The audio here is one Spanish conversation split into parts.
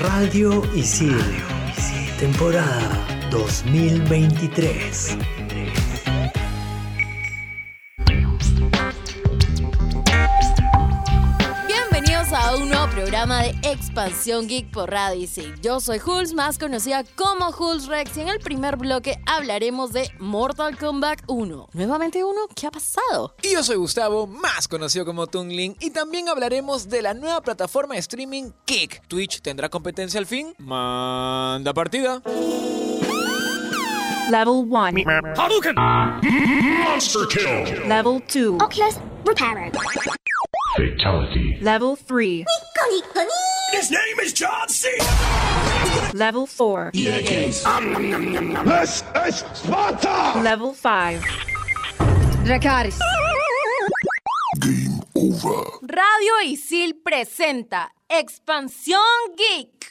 Radio Isil, temporada 2023. Programa de Expansión Geek por Isil. Yo soy Hulz, más conocida como Hulz Rex, y en el primer bloque hablaremos de Mortal Kombat 1. Nuevamente uno, ¿qué ha pasado? Y yo soy Gustavo, más conocido como Tungling, y también hablaremos de la nueva plataforma de streaming Kick. ¿Twitch tendrá competencia al fin? Manda partida. Level 1. Monster kill. Level 2. Oculus Reparo. Fatality. Level 3. His name is John C. Level 4. This is Sparta. Level 5. Dracaris. Game over. Radio Isil presenta Expansión Geek.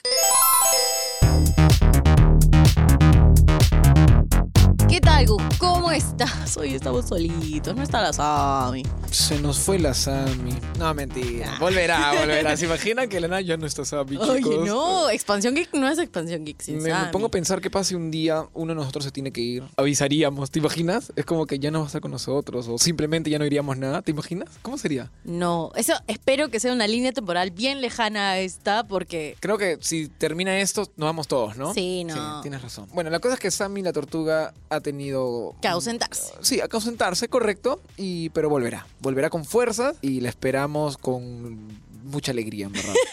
¿Cómo estás? Hoy estamos solitos, no está la Sami. Se nos fue la Sammy. No, mentira. Volverá, volverá. ¿Se imaginan que Elena ya no está chicos? Oye, no, Expansión Geek no es Expansión Geek sin Me, pongo a pensar que pase un día, uno de nosotros se tiene que ir. Avisaríamos, ¿te imaginas? Es como que ya no va a estar con nosotros o simplemente ya no iríamos nada, ¿te imaginas? ¿Cómo sería? No, eso espero que sea una línea temporal bien lejana a esta porque Creo que si termina esto, nos vamos todos, ¿no? Sí, no. tienes razón. Bueno, la cosa es que Sammy la tortuga ha tenido... que ausentarse. Sí, a ausentarse, correcto, y, pero volverá. Volverá con fuerzas y la esperamos con mucha alegría, en verdad.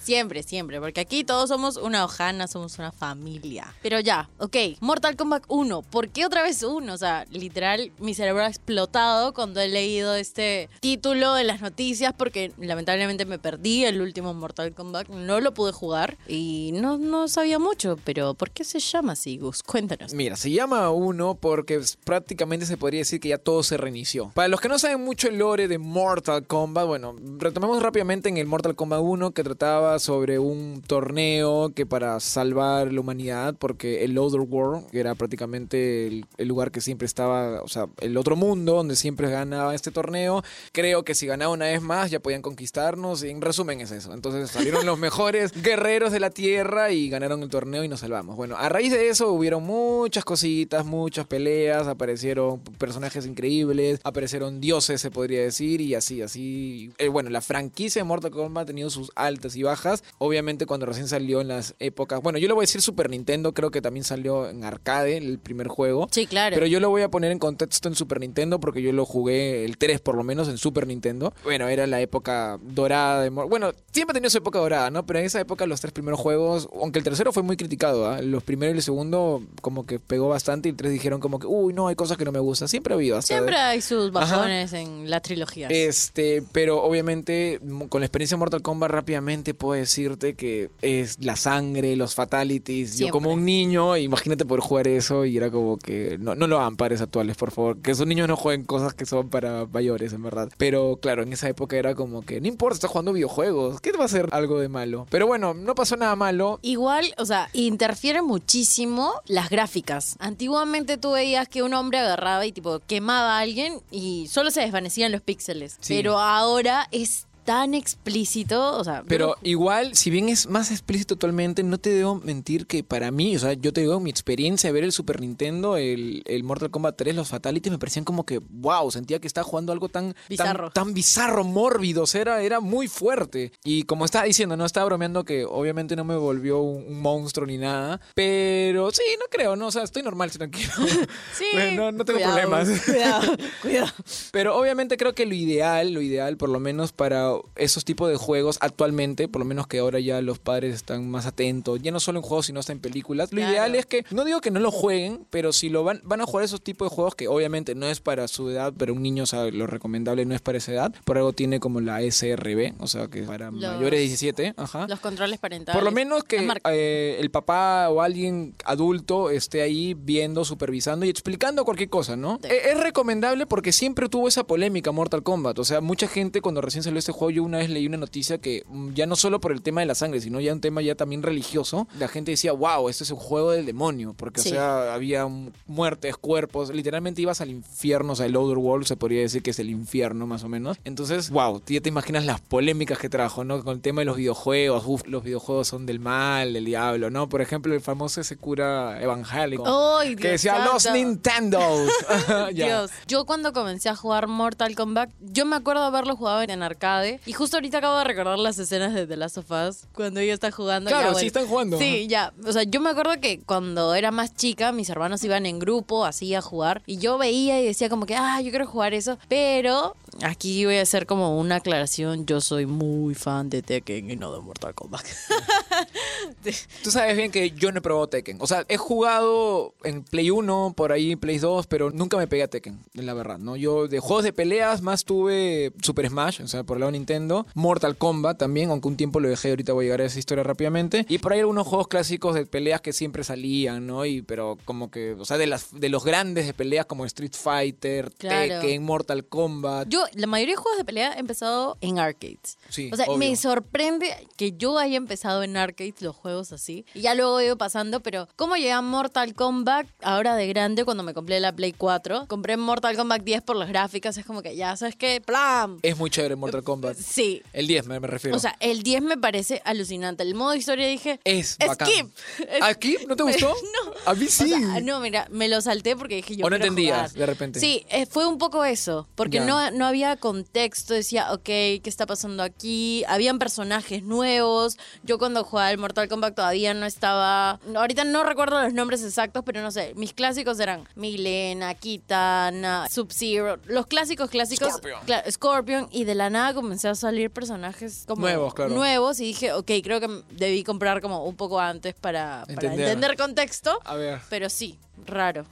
Siempre, siempre, porque aquí todos somos una hojana, somos una familia. Pero ya, ok, Mortal Kombat 1, ¿por qué otra vez 1? O sea, literal, mi cerebro ha explotado cuando he leído este título en las noticias porque lamentablemente me perdí el último Mortal Kombat, no lo pude jugar y no, no sabía mucho, pero ¿por qué se llama así, Gus? Cuéntanos. Mira, se llama uno porque es- prácticamente se podría decir que ya todo se reinició. Para los que no saben mucho el lore de Mortal Kombat, bueno, retomemos rápidamente en el Mortal Kombat 1 que trataba sobre un torneo que para salvar la humanidad, porque el Other World, que era prácticamente el, el lugar que siempre estaba, o sea, el otro mundo donde siempre ganaba este torneo, creo que si ganaba una vez más ya podían conquistarnos, y en resumen es eso. Entonces salieron los mejores guerreros de la Tierra y ganaron el torneo y nos salvamos. Bueno, a raíz de eso hubieron muchas cositas, muchas peleas, aparecieron personajes increíbles, aparecieron dioses, se podría decir, y así, así. Eh, bueno, la franquicia Mortal Kombat ha tenido sus altas y bajas. Obviamente cuando recién salió en las épocas, bueno, yo lo voy a decir Super Nintendo, creo que también salió en arcade el primer juego. Sí, claro. Pero yo lo voy a poner en contexto en Super Nintendo porque yo lo jugué el 3 por lo menos en Super Nintendo. Bueno, era la época dorada de Mor- Bueno, siempre ha tenido su época dorada, ¿no? Pero en esa época los tres primeros juegos, aunque el tercero fue muy criticado, ¿ah? Los primero y el segundo como que pegó bastante y el tres dijeron como que, uy, no, hay cosas que no me gustan. Siempre ha habido hasta... Siempre hay sus Ajá. bajones en la trilogía. Este, pero obviamente m- con la experiencia de Mortal Kombat rápidamente puedo decirte que es la sangre, los fatalities. Yo Siempre. como un niño, imagínate poder jugar eso y era como que no, no lo hagan padres actuales, por favor. Que esos niños no jueguen cosas que son para mayores, en verdad. Pero claro, en esa época era como que no importa, estás jugando videojuegos. ¿Qué te va a hacer algo de malo? Pero bueno, no pasó nada malo. Igual, o sea, interfieren muchísimo las gráficas. Antiguamente tú veías que un hombre agarraba y tipo quemaba a alguien y solo se desvanecían los píxeles. Sí. Pero ahora es tan explícito, o sea, Pero igual, si bien es más explícito actualmente, no te debo mentir que para mí, o sea, yo te digo mi experiencia de ver el Super Nintendo, el, el Mortal Kombat 3, los Fatalities me parecían como que, wow, sentía que estaba jugando algo tan Bizarro. tan, tan bizarro, mórbido, o sea, era, era muy fuerte. Y como estaba diciendo, no estaba bromeando que obviamente no me volvió un, un monstruo ni nada, pero sí, no creo, no, o sea, estoy normal, tranquilo. sí, no, no tengo cuidado, problemas. Cuidado, cuidado. Pero obviamente creo que lo ideal, lo ideal por lo menos para esos tipos de juegos actualmente, por lo menos que ahora ya los padres están más atentos, ya no solo en juegos sino hasta en películas, lo Claro. ideal es que, no digo que no lo jueguen, pero si lo van, van a jugar esos tipos de juegos que obviamente no es para su edad, pero un niño, sea, lo recomendable no es para esa edad, por algo tiene como la SRB, o sea, que es para Los- mayores de 17, ajá. Los controles parentales. Por lo menos que eh, el papá o alguien adulto esté ahí viendo, supervisando y explicando cualquier cosa, ¿no? Sí. E- Es recomendable porque siempre tuvo esa polémica Mortal Kombat. O sea, mucha gente cuando recién salió este juego pasó, yo una vez leí una noticia que mm, ya no solo por el tema de la sangre, sino ya un tema ya también religioso, la gente decía, wow, esto es un juego del demonio, porque Sí. o sea, había muertes, cuerpos, literalmente ibas al infierno, o sea, el Otherworld se podría decir que es el infierno más o menos. Entonces, wow, ya te imaginas las polémicas que trajo, ¿no? Con el tema de los videojuegos, uf, los videojuegos son del mal, del diablo, ¿no? Por ejemplo, el famoso ese cura evangélico. ¡Ay, que decía los. Ya. Dios. Yo cuando comencé a jugar Mortal Kombat, yo me acuerdo haberlo jugado en arcade. Y justo ahorita acabo de recordar las escenas de The Last of Us cuando ella está jugando. Claro, Ya, sí están jugando. Sí, ya. O sea, yo me acuerdo que cuando era más chica, mis hermanos iban en grupo así a jugar. Y yo veía y decía como que, ah, yo quiero jugar eso. Pero aquí voy a hacer como una aclaración. Yo soy muy fan de Tekken y no de Mortal Kombat. Tú sabes bien que yo no he probado Tekken. O sea, he jugado en Play 1, por ahí Play 2, pero nunca me pegué a Tekken, la verdad, ¿no? Yo de juegos de peleas más tuve Super Smash, o sea, por el lado de Nintendo, Mortal Kombat también, aunque un tiempo lo dejé, ahorita voy a llegar a esa historia rápidamente. Y por ahí algunos juegos clásicos de peleas que siempre salían, ¿no? Y pero como que, o sea, de las de los grandes de peleas como Street Fighter, Claro. Tekken, Mortal Kombat. Yo, la mayoría de juegos de pelea he empezado en arcades. Sí, o sea, obvio. me sorprende que yo haya empezado en arcades los juegos así. Y ya luego he ido pasando, pero ¿cómo llegué a Mortal Kombat ahora de grande cuando me compré la Play 4? Compré Mortal Kombat 10 por las gráficas. Es como que ya, ¿sabes qué? ¡Plam! Es muy chévere Mortal Kombat. Sí. El 10 me, me refiero. O sea, el 10 me parece alucinante. El modo historia dije... es bacán. Skip. ¿A Skip? ¿No te gustó? No. A mí sí. O sea, no, mira, me lo salté porque dije yo O no entendías, jugar. de repente. Sí, eh, fue un poco eso, porque Ya. no, no había contexto, decía, ok, ¿qué está pasando aquí? Habían personajes nuevos, yo cuando jugaba el Mortal Kombat todavía no estaba, ahorita no recuerdo los nombres exactos, pero no sé, mis clásicos eran Milena, Kitana, Sub-Zero, los clásicos clásicos. Scorpion. Scorpion, y de la nada comencé a salir personajes como Nuevos, claro. nuevos y dije, ok, creo que debí comprar como un poco antes para, para Entender. entender contexto. A ver. Pero sí, raro.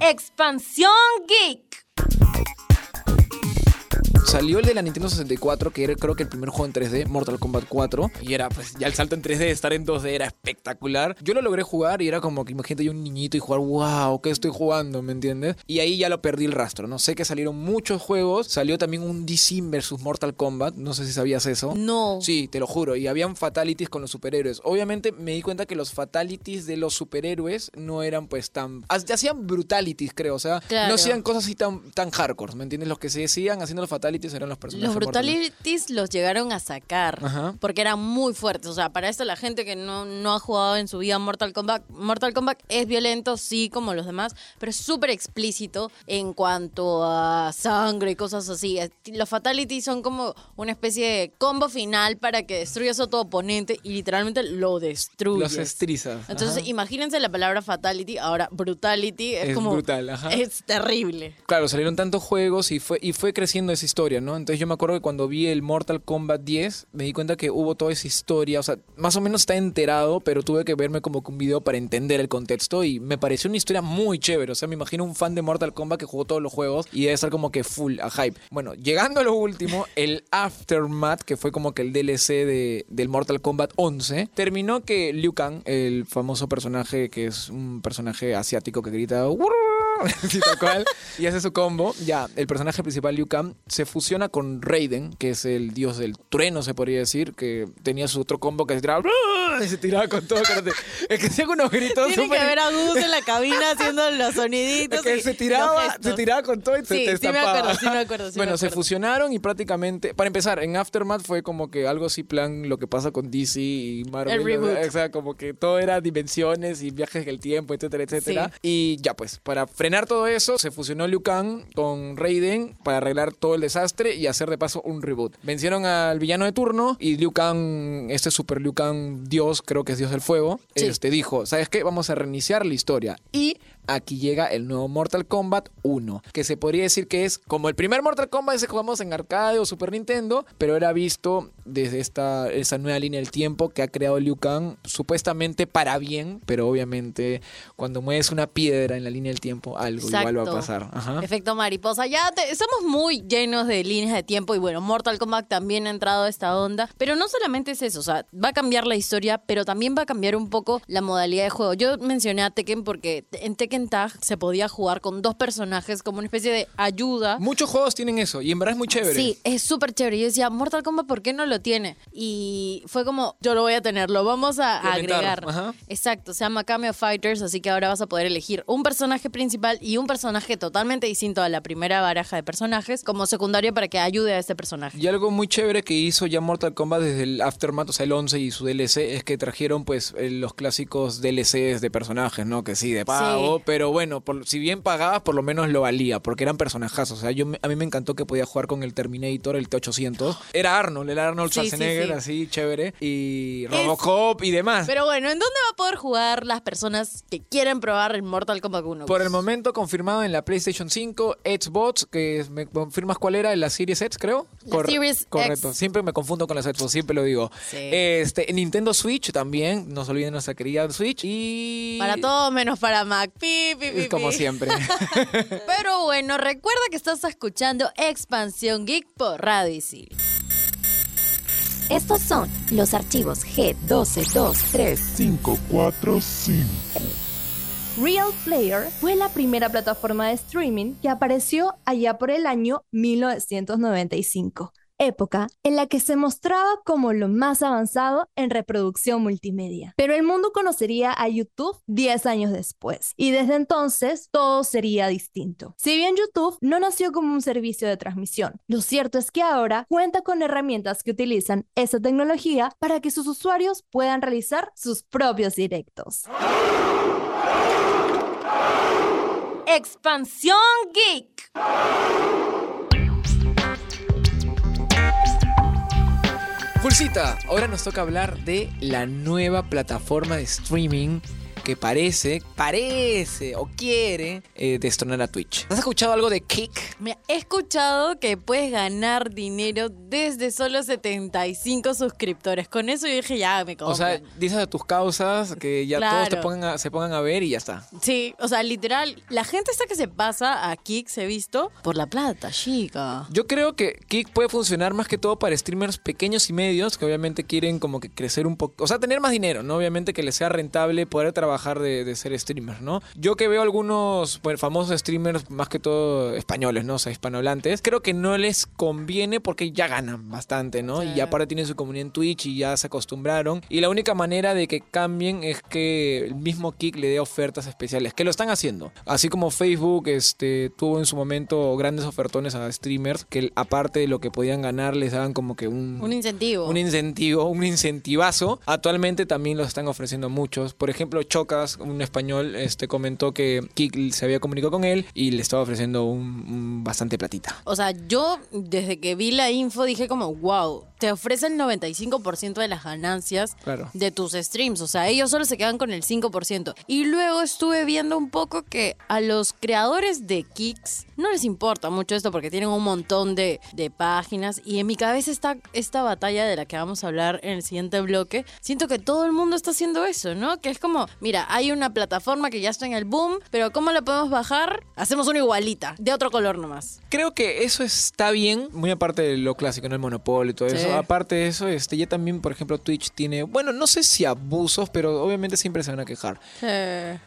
Expansión Geek. Salió el de la Nintendo 64, que era creo que el primer juego en 3D, Mortal Kombat 4. Y era, pues, ya el salto en 3D, estar en 2D era espectacular. Yo lo logré jugar y era como que, imagínate, yo un niñito y jugar, wow, ¿qué estoy jugando? ¿Me entiendes? Y ahí ya lo perdí el rastro, ¿no? Sé que salieron muchos juegos. Salió también un DC versus Mortal Kombat. No sé si sabías eso. No. Sí, te lo juro. Y habían fatalities con los superhéroes. Obviamente me di cuenta que los fatalities de los superhéroes no eran pues tan... ha- Hacían brutalities, creo. O sea, Claro. no hacían cosas así tan, tan hardcore, ¿me entiendes? Los que se decían haciendo los fatalities eran los personajes Los brutalities los llegaron a sacar Ajá. porque eran muy fuertes. O sea, para esto la gente que no, no ha jugado en su vida Mortal Kombat, Mortal Kombat es violento, sí, como los demás, pero es súper explícito en cuanto a sangre y cosas así. Los fatalities son como una especie de combo final para que destruyas a tu oponente y literalmente lo destruyes. Los estrizas. Entonces, Ajá. imagínense la palabra fatality, ahora brutality es, Es como brutal, ajá. es terrible. Claro, salieron tantos juegos y fue, y fue creciendo esa historia, ¿no? Entonces yo me acuerdo que cuando vi el Mortal Kombat 10, me di cuenta que hubo toda esa historia, o sea, más o menos está enterado, pero tuve que verme como que un video para entender el contexto y me pareció una historia muy chévere, o sea, me imagino un fan de Mortal Kombat que jugó todos los juegos y debe estar como que full a hype. Bueno, llegando a lo último, el Aftermath, que fue como que el DLC de, del Mortal Kombat 11, terminó que Liu Kang, el famoso personaje que es un personaje asiático que grita... Sí, tal cual. Y hace su combo. Ya, el personaje principal, Liu Kang, se fusiona con Raiden, que es el dios del trueno, se podría decir, que tenía su otro combo que se tiraba. Y se tiraba con todo. karate. Es que hacía unos gritos. Tiene súper- que haber a Gus en la cabina haciendo los soniditos. es que y- se tiraba, se tiraba con todo y se Sí, te sí me acuerdo, sí me acuerdo, sí bueno, me se acuerdo. fusionaron y prácticamente, para empezar, en Aftermath fue como que algo así plan lo que pasa con DC y Marvel. El reboot. O sea, como que todo era dimensiones y viajes en el tiempo, etcétera, etcétera. Y ya pues, para frenar todo eso, se fusionó Liu Kang con Raiden para arreglar todo el desastre y hacer de paso un reboot. Vencieron al villano de turno y Liu Kang, este super Liu Kang dios, creo que es dios del fuego, Sí. este dijo, ¿sabes qué? Vamos a reiniciar la historia. Y aquí llega el nuevo Mortal Kombat 1, que se podría decir que es como el primer Mortal Kombat ese que jugamos en arcade o Super Nintendo, pero era visto desde esta, esa nueva línea del tiempo que ha creado Liu Kang, supuestamente para bien, pero obviamente cuando mueves una piedra en la línea del tiempo, algo igual va a Exacto. pasar. Ajá. Efecto mariposa. Ya te- estamos muy llenos de líneas de tiempo y bueno, Mortal Kombat también ha entrado a esta onda. Pero no solamente es eso, o sea, va a cambiar la historia, pero también va a cambiar un poco la modalidad de juego. Yo mencioné a Tekken porque en Tekken Tag se podía jugar con dos personajes como una especie de ayuda. Muchos juegos tienen eso y en verdad es muy chévere. Sí, es súper chévere. Yo decía, Mortal Kombat, ¿por qué no lo tiene? Y fue como, yo lo voy a tener, lo vamos a agregar. ajá. Exacto, se llama Cameo Fighters, así que ahora vas a poder elegir un personaje principal y un personaje totalmente distinto a la primera baraja de personajes como secundario para que ayude a este personaje. Y algo muy chévere que hizo ya Mortal Kombat desde el Aftermath, o sea, el 11 y su DLC, es que trajeron pues eh, los clásicos DLCs de personajes, ¿no? Que sí, de pago, Sí. Pero bueno, por- si bien pagabas, por lo menos lo valía, porque eran personajazos. O sea, yo a mí me encantó que podía jugar con el Terminator, el T-800. Era Arnold, era Arnold Sí, sí, Schwarzenegger, sí. así, chévere. Y Robocop y demás. Pero bueno, ¿en dónde va a poder jugar las personas que quieren probar el Mortal Kombat 1? Por el momento confirmado en la PlayStation 5, Xbox, que me confirmas cuál era, la Series X, creo. La Series Correcto, X. siempre me confundo con las Xbox, siempre lo digo. Sí. Este, Nintendo Switch también, no se olviden nuestra querida Switch y Para todos menos para Mac. Pi, pi, pi, es como pi. siempre. Pero bueno, recuerda que estás escuchando Expansión Geek por Radio Isil. Estos son los archivos G12235. 545. Real Player fue la primera plataforma de streaming que apareció allá por el año 1995, época en la que se mostraba como lo más avanzado en reproducción multimedia. Pero el mundo conocería a YouTube 10 años después, y desde entonces todo sería distinto. Si bien YouTube no nació como un servicio de transmisión, lo cierto es que ahora cuenta con herramientas que utilizan esa tecnología para que sus usuarios puedan realizar sus propios directos. Expansión Geek. Fulcita, ahora nos toca hablar de la nueva plataforma de streaming que parece, parece o quiere eh, destronar a Twitch. ¿Has escuchado algo de Kick? Me he escuchado que puedes ganar dinero desde solo 75 suscriptores. Con eso yo dije, ya me compro. O sea, dices a tus causas que ya todos te pongan a- se pongan a ver y ya está. sí, o sea, literal, la gente está que se pasa a Kicks, he visto, por la plata, chica. Yo creo que Kick puede funcionar más que todo para streamers pequeños y medios que obviamente quieren como que crecer un poco, o sea, tener más dinero, ¿no? Obviamente que les sea rentable poder trabajar de, de ser streamers, ¿no? Yo que veo algunos pues, famosos streamers, más que todo españoles, ¿no? O sea, hispanohablantes, creo que no les conviene porque ya ganan bastante, ¿no? Sí. Y aparte tienen su comunidad en Twitch y ya se acostumbraron. Y la única manera de que cambien es que el mismo Kick le dé ofertas especiales, que lo están haciendo. Así como Facebook este, tuvo en su momento grandes ofertones a streamers, que aparte de lo que podían ganar, les daban como que un, Un incentivo. un incentivo, un incentivazo. Actualmente también lo están ofreciendo muchos. Por ejemplo, Un español, este comentó que Kik se había comunicado con él y le estaba ofreciendo un bastante platita. O sea, yo desde que vi la info dije como, wow, te ofrecen el 95% de las ganancias Claro. de tus streams. O sea, ellos solo se quedan con el 5%. Y luego estuve viendo un poco que a los creadores de Kicks no les importa mucho esto porque tienen un montón de, de páginas. Y en mi cabeza está esta batalla de la que vamos a hablar en el siguiente bloque. Siento que todo el mundo está haciendo eso, ¿no? Que es como, mira, hay una plataforma que ya está en el boom, pero ¿cómo la podemos bajar? Hacemos una igualita, de otro color nomás. Creo que eso está bien, muy aparte de lo clásico, ¿no? El monopolio y todo Sí. eso. Aparte de eso, este, ya también, por ejemplo, Twitch tiene, bueno, no sé si abusos, pero obviamente siempre se van a quejar.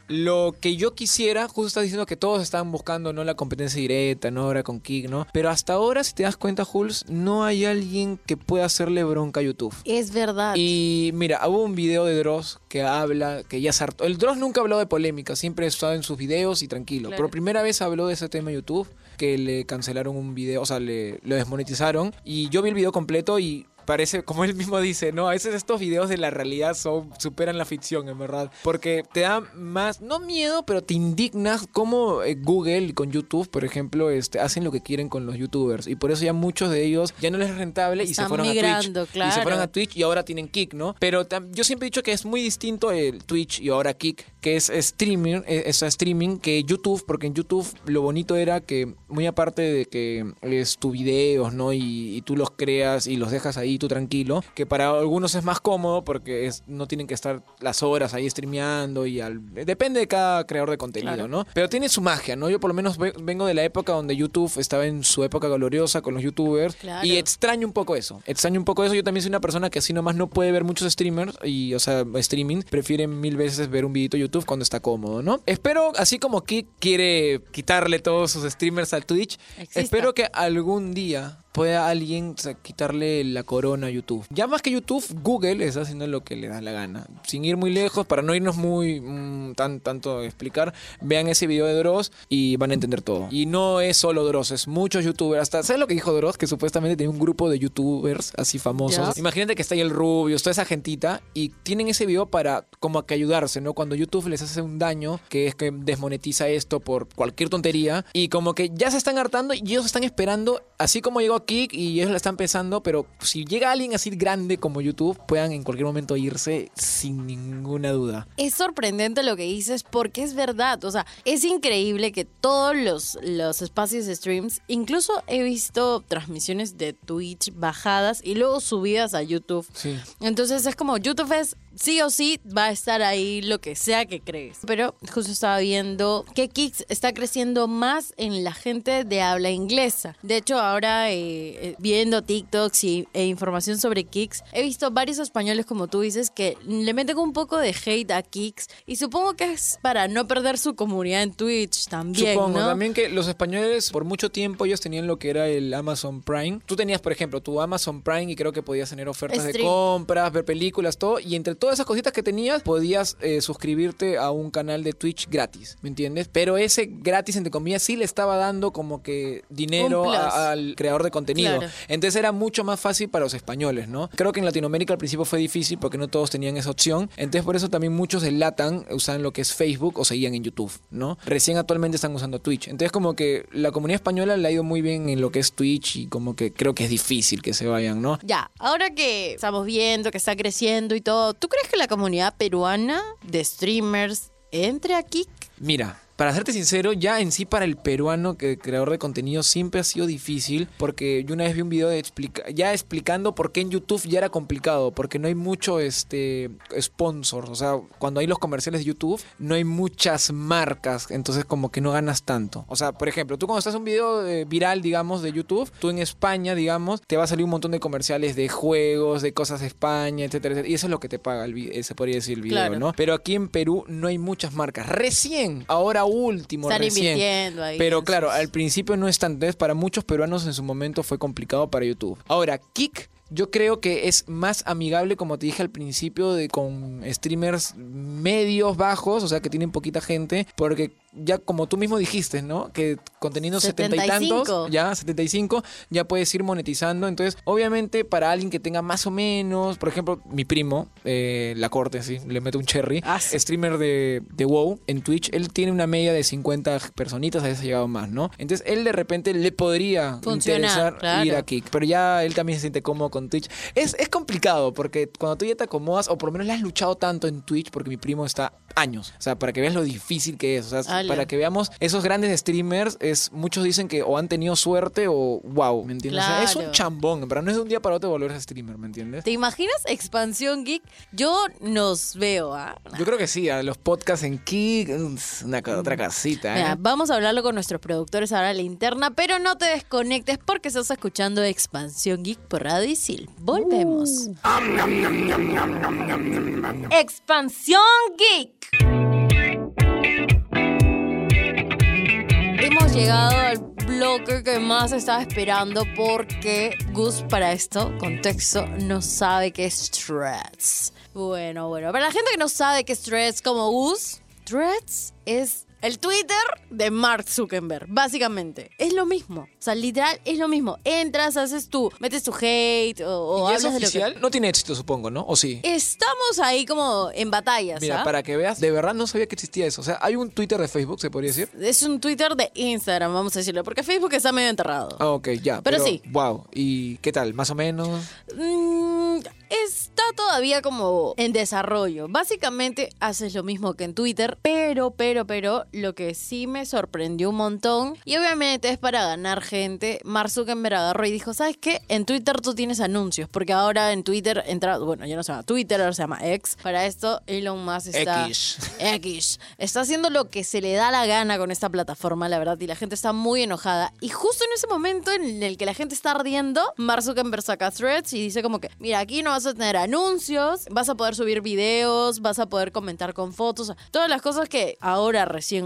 Lo que yo quisiera, justo estás diciendo que todos están buscando, ¿no? La competencia directa, ¿no? Ahora con Kick, ¿no? Pero hasta ahora, si te das cuenta, Jules, no hay alguien que pueda hacerle bronca a YouTube. Es verdad. Y mira, hubo un video de Dross que habla, que ya se hartó. El Dross nunca habló de polémica, siempre ha estado en sus videos y tranquilo. Claro. Por primera vez habló de ese tema YouTube, que le cancelaron un video, o sea, le, desmonetizaron. Y yo vi el video completo y parece, como él mismo dice, ¿no? A veces estos videos de la realidad son, superan la ficción, en verdad. Porque te da más, no miedo, pero te indignas cómo eh, Google con YouTube, por ejemplo, este, hacen lo que quieren con los youtubers. Y por eso ya muchos de ellos ya no les es rentable y se Están fueron a migrando, Twitch. Y se fueron claro. a Twitch y ahora tienen Kick, ¿no? Pero yo siempre he dicho que es muy distinto el Twitch y ahora Kick, que es streaming, eh, es streaming que YouTube, porque en YouTube lo bonito era que muy aparte de que es tu videos, ¿no? Y, y tú los creas y los dejas ahí tranquilo, que para algunos es más cómodo porque es, no tienen que estar las horas ahí streameando y al, depende de cada creador de contenido, Claro. ¿no? Pero tiene su magia, ¿no? Yo por lo menos ve- vengo de la época donde YouTube estaba en su época gloriosa con los youtubers Claro. y extraño un poco eso. Extraño un poco eso. Yo también soy una persona que así nomás no puede ver muchos streamers y, o sea, streaming, prefieren mil veces ver un videito de YouTube cuando está cómodo, ¿no? Espero, así como Kik quiere quitarle todos sus streamers al Twitch, Exista. espero que algún día pueda alguien o sea, quitarle la corona a YouTube. Ya más que YouTube, Google está haciendo lo que le da la gana. Sin ir muy lejos, para no irnos muy mm, tan tanto a explicar, vean ese video de Dross y van a entender todo. Y no es solo Dross, es muchos youtubers. Hasta, ¿sabes lo que dijo Dross? Que supuestamente tenía un grupo de youtubers así famosos. Ya. Imagínate que está ahí el Rubius, toda esa gentita, y tienen ese video para como que ayudarse, ¿no? Cuando YouTube les hace un daño, que es que desmonetiza esto por cualquier tontería, y como que ya se están hartando y ellos están esperando, así como llegó Kik y ellos la están pensando, pero si llega alguien así grande como YouTube, puedan en cualquier momento irse sin ninguna duda. Es sorprendente lo que dices porque es verdad. O sea, es increíble que todos los, los espacios de streams, incluso he visto transmisiones de Twitch bajadas y luego subidas a YouTube. Sí. Entonces es como YouTube es sí o sí va a estar ahí lo que sea que crees. Pero justo estaba viendo que Kicks está creciendo más en la gente de habla inglesa. De hecho, ahora eh, eh, viendo TikToks y, e información sobre Kicks, he visto varios españoles, como tú dices, que le meten un poco de hate a Kicks. Y supongo que es para no perder su comunidad en Twitch también. Supongo ¿no? también que los españoles por mucho tiempo ellos tenían lo que era el Amazon Prime. Tú tenías, por ejemplo, tu Amazon Prime y creo que podías tener ofertas de compras, ver películas, todo. Y entre todas esas cositas que tenías, podías eh, suscribirte a un canal de Twitch gratis, ¿me entiendes? Pero ese gratis, entre comillas, sí le estaba dando como que dinero a- al creador de contenido. Claro. Entonces era mucho más fácil para los españoles, ¿no? Creo que en Latinoamérica al principio fue difícil porque no todos tenían esa opción. Entonces por eso también muchos de Latam usaban lo que es Facebook o seguían en YouTube, ¿no? Recién actualmente están usando Twitch. Entonces como que la comunidad española le ha ido muy bien en lo que es Twitch y como que creo que es difícil que se vayan, ¿no? Ya, ahora que estamos viendo que está creciendo y todo, ¿tú crees que la comunidad peruana de streamers entre aquí? Mira, para serte sincero, ya en sí para el peruano que creador de contenido siempre ha sido difícil porque yo una vez vi un video de explica ya explicando por qué en YouTube ya era complicado, porque no hay mucho este sponsors, o sea, cuando hay los comerciales de YouTube no hay muchas marcas, entonces como que no ganas tanto. O sea, por ejemplo, tú cuando estás un video eh, viral, digamos, de YouTube, tú en España, digamos, te va a salir un montón de comerciales de juegos, de cosas de España, etcétera, etcétera, y eso es lo que te paga el se podría decir el video, Claro. ¿no? Pero aquí en Perú no hay muchas marcas. Recién, ahora último, Están recién. invirtiendo ahí. Pero claro, al principio no es tan. Entonces, para muchos peruanos en su momento fue complicado para YouTube. Ahora, Kik. Yo creo que es más amigable, como te dije al principio, de con streamers medios, bajos, o sea, que tienen poquita gente, porque ya como tú mismo dijiste, ¿no? Que conteniendo setenta y 75. tantos, ya 75, ya puedes ir monetizando. Entonces, obviamente, para alguien que tenga más o menos, por ejemplo, mi primo, eh, la corte, sí, le meto un cherry, Ah, sí. streamer de, de WoW en Twitch, él tiene una media de 50 personitas, a veces ha llegado más, ¿no? Entonces, él de repente le podría Funcionar, interesar claro. ir a Kick, pero ya él también se siente cómodo con Twitch. Es, es complicado porque cuando tú ya te acomodas, o por lo menos le has luchado tanto en Twitch, porque mi primo está años, o sea, para que veas lo difícil que es, o sea, Para que veamos esos grandes streamers, es muchos dicen que o han tenido suerte o wow, ¿me entiendes? O sea, es un chambón, pero no es de un día para otro volverse streamer, ¿me entiendes? ¿Te imaginas Expansión Geek? Yo nos veo, ¿ah? Yo creo que sí, a los podcasts en es una otra casita, ¿eh? Mira, vamos a hablarlo con nuestros productores ahora a la interna, pero no te desconectes porque estás escuchando Expansión Geek por Radio Isil. Volvemos. Expansión Geek. Llegado al bloque que más estaba esperando porque Gus para esto, contexto, no sabe qué es Threads. Bueno, bueno, para la gente que no sabe qué es Threads como Gus, Threads es el Twitter de Mark Zuckerberg, básicamente. Es lo mismo, o sea, literal es lo mismo. Entras, haces tú, metes tu hate o, o ¿Y es hablas de lo oficial? que... No tiene éxito, supongo, ¿no? ¿O sí? Estamos ahí como en batallas, Mira, ¿ah? para que veas, de verdad no sabía que existía eso. O sea, hay un Twitter de Facebook, se podría decir. Es un Twitter de Instagram, vamos a decirlo, porque Facebook está medio enterrado. Ah, ok, ya. Pero sí. Wow. ¿Y qué tal? ¿Más o menos? Mm, está todavía como en desarrollo. Básicamente haces lo mismo que en Twitter, pero, pero, pero lo que sí me sorprendió un montón, y obviamente es para ganar gente, Mark Zuckerberg agarró y dijo, ¿sabes qué? En Twitter tú tienes anuncios, porque ahora en Twitter entra, bueno, ya no se llama Twitter, ahora se llama X. Para esto, Elon Musk está... X. X. Está haciendo lo que se le da la gana con esta plataforma, la verdad, y la gente está muy enojada. Y justo en ese momento en el que la gente está ardiendo, Mark Zuckerberg saca threads y dice como que, mira, aquí no vas a tener anuncios, vas a poder subir videos, vas a poder comentar con fotos, todas las cosas que ahora recién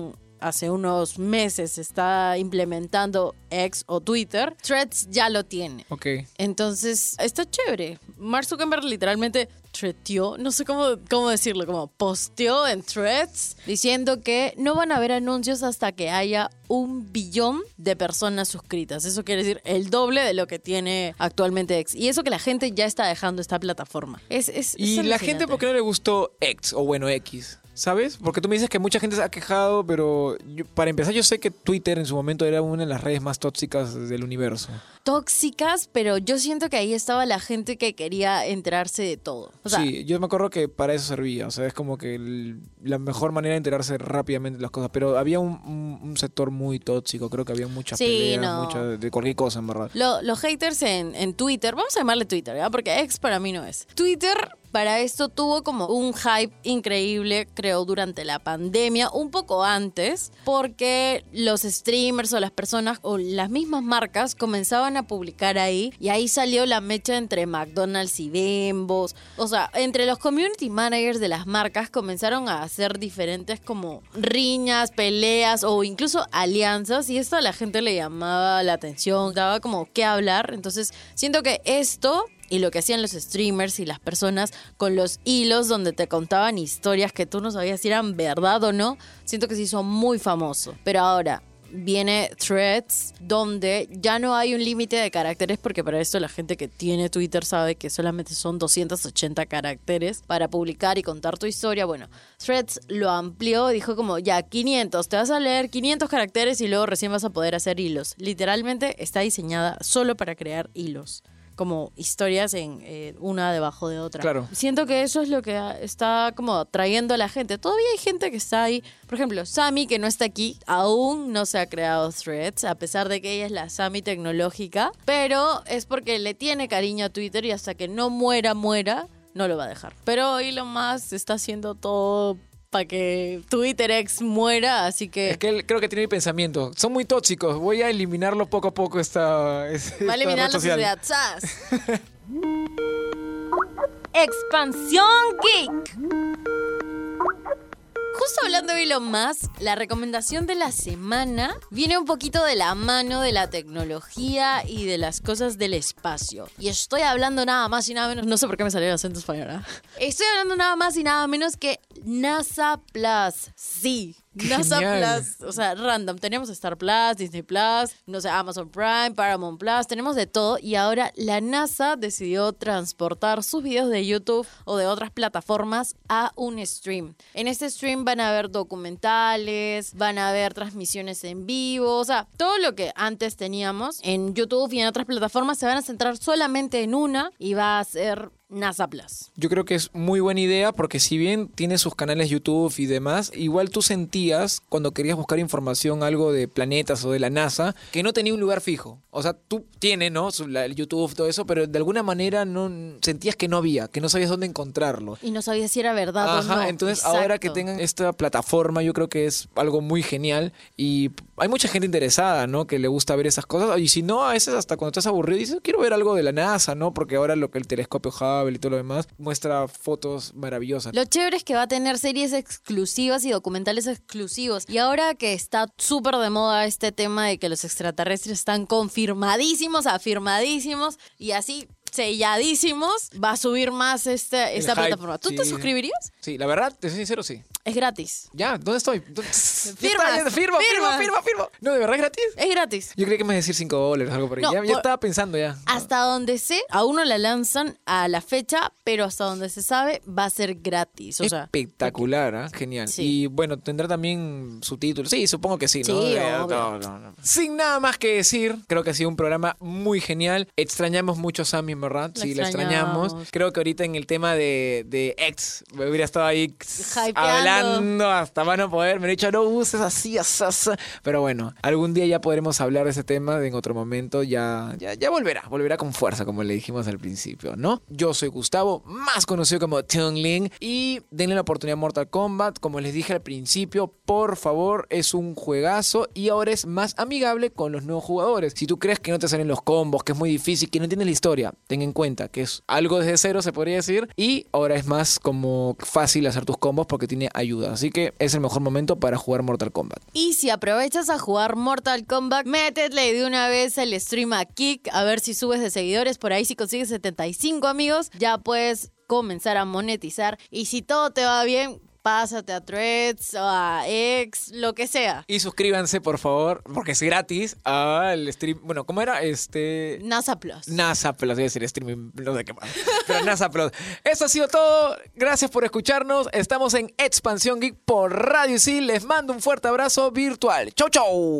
hace unos meses está implementando X o Twitter, Threads ya lo tiene. Ok. Entonces, está chévere. Mark Zuckerberg literalmente treteó, no sé cómo, cómo decirlo, como posteó en threads diciendo que no van a haber anuncios hasta que haya un billón de personas suscritas. Eso quiere decir el doble de lo que tiene actualmente X. Y eso que la gente ya está dejando esta plataforma. Es, es, ¿Y es la gente por qué no le gustó X o bueno X? ¿Sabes? Porque tú me dices que mucha gente se ha quejado, pero yo- para empezar yo sé que Twitter en su momento era una de las redes más tóxicas del universo. tóxicas, pero yo siento que ahí estaba la gente que quería enterarse de todo. O sea, sí, yo me acuerdo que para eso servía. O sea, es como que el- la mejor manera de enterarse rápidamente de las cosas. Pero había un, un- un sector muy tóxico. Creo que había muchas Sí, peleas, no. mucha- de cualquier cosa, en verdad. Lo- los haters en, en Twitter, vamos a llamarle Twitter, ¿ya? Porque ex para mí no es. Twitter para esto tuvo como un hype increíble, creo, durante la pandemia, un poco antes, porque los streamers o las personas o las mismas marcas comenzaban a publicar ahí y ahí salió la mecha entre McDonald's y Bembos. O sea, entre los community managers de las marcas comenzaron a hacer diferentes como riñas, peleas o incluso alianzas y esto a la gente le llamaba la atención, daba como qué hablar. Entonces, siento que esto y lo que hacían los streamers y las personas con los hilos donde te contaban historias que tú no sabías si eran verdad o no, siento que se hizo muy famoso. Pero ahora viene Threads donde ya no hay un límite de caracteres porque para esto la gente que tiene Twitter sabe que solamente son 280 caracteres para publicar y contar tu historia. Bueno, Threads lo amplió, dijo como ya 500, te vas a leer 500 caracteres y luego recién vas a poder hacer hilos. Literalmente está diseñada solo para crear hilos como historias en eh, una debajo de otra. Claro. Siento que eso es lo que está como trayendo a la gente. Todavía hay gente que está ahí. Por ejemplo, Sammy, que no está aquí, aún no se ha creado Threads, a pesar de que ella es la Sammy tecnológica, pero es porque le tiene cariño a Twitter y hasta que no muera, muera, no lo va a dejar. Pero Elon Musk está haciendo todo para que Twitter X muera, así que... Es que él creo que tiene el pensamiento. Son muy tóxicos. Voy a eliminarlo poco a poco esta. esta Va a eliminar red la sociedad. ¡Sas! Expansión Geek. Justo hablando de Elon Musk, la recomendación de la semana viene un poquito de la mano de la tecnología y de las cosas del espacio. Y estoy hablando nada más y nada menos, no sé por qué me salió el acento español, ¿ah? Estoy hablando nada más y nada menos que NASA Plus. Sí, NASA Genial. Plus. O sea, random. Tenemos Star Plus, Disney Plus, no sé, Amazon Prime, Paramount Plus, tenemos de todo. Y ahora la NASA decidió transportar sus videos de YouTube o de otras plataformas a un stream. En este stream van a haber documentales, van a haber transmisiones en vivo, o sea, todo lo que antes teníamos en YouTube y en otras plataformas se van a centrar solamente en una y va a ser NASA Plus. Yo creo que es muy buena idea porque si bien tiene sus canales YouTube y demás, igual tú sentías cuando querías buscar información algo de planetas o de la NASA que no tenía un lugar fijo. O sea, tú tienes, ¿no? El YouTube, todo eso, pero de alguna manera no sentías que no había, que no sabías dónde encontrarlo. Y no sabía si era verdad o Ajá, no. entonces ahora que tengan esta plataforma, yo creo que es algo muy genial y hay mucha gente interesada, ¿no? Que le gusta ver esas cosas. Y si no, a veces hasta cuando estás aburrido dices, quiero ver algo de la NASA, ¿no? Porque ahora lo que el telescopio Hubble y todo lo demás muestra fotos maravillosas. Lo chévere es que va a tener series exclusivas y documentales exclusivos. Y ahora que está súper de moda este tema de que los extraterrestres están confirmadísimos, afirmadísimos y así selladísimos, va a subir más este, esta hype, plataforma. ¿Tú te suscribirías? Sí, la verdad, te soy sincero, sí. Es gratis. Ya, ¿dónde estoy? ¿Dónde- Ya Firmas, está, ya- firma, firma, firmas. firma, firma. No, de verdad es gratis. Es gratis. Yo creía que me ibas a decir 5 dólares, algo por ahí. No, ya, estaba pensando ya. Hasta donde sé, aún no la lanzan a la fecha, pero hasta donde se sabe va a ser gratis. O sea, Espectacular, ¿ah? genial. Sí. Y bueno, tendrá también subtítulos. Sí, supongo que sí, ¿no? Sí, Eh, no, no. Sin nada más que decir, creo que ha sido un programa muy genial. Extrañamos mucho a Sammy, verdad. La sí, la extrañamos. Creo que ahorita en el tema de, de ex, me hubiera estado ahí Hypeando. hablando hasta van a poder. Me he dicho, no uses así, así, así". Pero bueno, algún día ya podremos hablar de ese tema en otro momento. Ya, ya, ya volverá, volverá con fuerza, como le dijimos al principio, ¿no? Yo soy Gustavo, más conocido como Ling y denle la oportunidad a Mortal Kombat. Como les dije al principio, por favor, es un juegazo y ahora es más amigable con los nuevos jugadores. Si tú crees que no te salen los combos, que es muy difícil, que no entiendes la historia, ten en cuenta que es algo desde cero, se podría decir, y ahora es más como fácil hacer tus combos porque tiene ayuda. Así que es el mejor momento para jugar Mortal Kombat. Y si aprovechas a jugar Mortal Kombat, métele de una vez el stream a Kick, a ver si subes de seguidores. Por ahí si consigues 75 amigos, ya puedes comenzar a monetizar. Y si todo te va bien, pásate a Threads o a X, lo que sea. Y suscríbanse, por favor, porque es gratis al stream. Bueno, ¿cómo era? Este. NASA Plus. NASA Plus, a decir streaming, no sé qué más. Pero NASA Plus. Eso ha sido todo. Gracias por escucharnos. Estamos en Expansión Geek por Radio Sí. Les mando un fuerte abrazo virtual. Chau, chau.